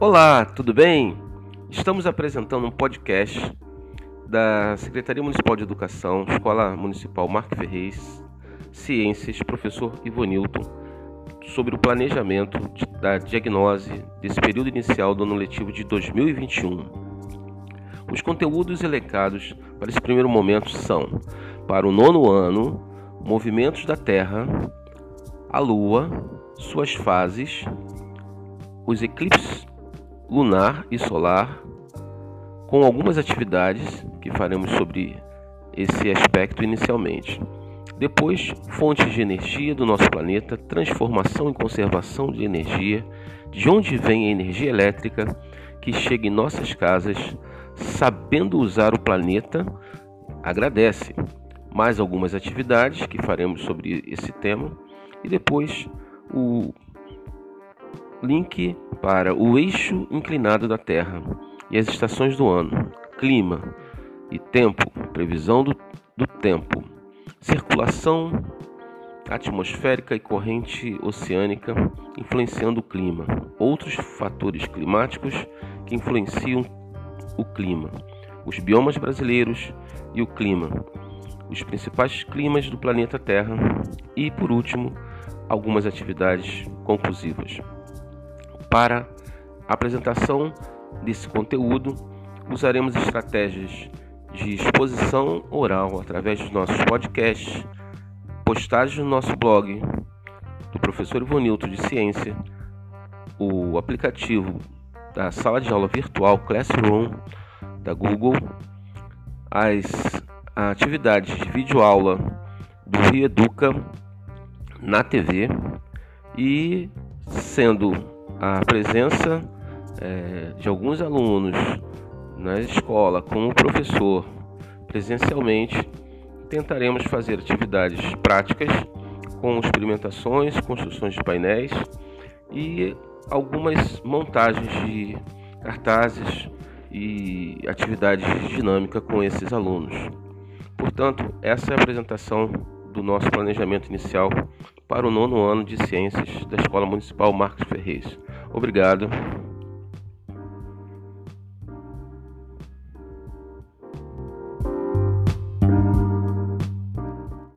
Olá, tudo bem? Estamos apresentando um podcast da Secretaria Municipal de Educação, Escola Municipal Marco Ferreira, Ciências, professor Ivonilton, sobre o planejamento da diagnose desse período inicial do ano letivo de 2021. Os conteúdos elencados para esse primeiro momento são: para o nono ano, movimentos da Terra, a Lua, suas fases, os eclipses lunar e solar, com algumas atividades que faremos sobre esse aspecto inicialmente. Depois, fontes de energia do nosso planeta, transformação e conservação de energia, de onde vem a energia elétrica que chega em nossas casas, sabendo usar o planeta, agradece. Mais algumas atividades que faremos sobre esse tema e depois o link para o eixo inclinado da Terra e as estações do ano, clima e tempo, previsão do, do tempo, circulação atmosférica e corrente oceânica influenciando o clima, outros fatores climáticos que influenciam o clima, os biomas brasileiros e o clima, os principais climas do planeta Terra. E, por último, algumas atividades conclusivas. Para a apresentação desse conteúdo, usaremos estratégias de exposição oral através dos nossos podcasts, postagens no nosso blog do professor Ivonilton de Ciência, o aplicativo da sala de aula virtual Classroom da Google, as atividades de videoaula do Rio Educa na TV e sendo a presença é, de alguns alunos na escola com o professor presencialmente, tentaremos fazer atividades práticas com experimentações, construções de painéis e algumas montagens de cartazes e atividades de dinâmica com esses alunos. Portanto, essa é a apresentação do nosso planejamento inicial para o nono ano de Ciências da Escola Municipal Marcos Ferreira. Obrigado.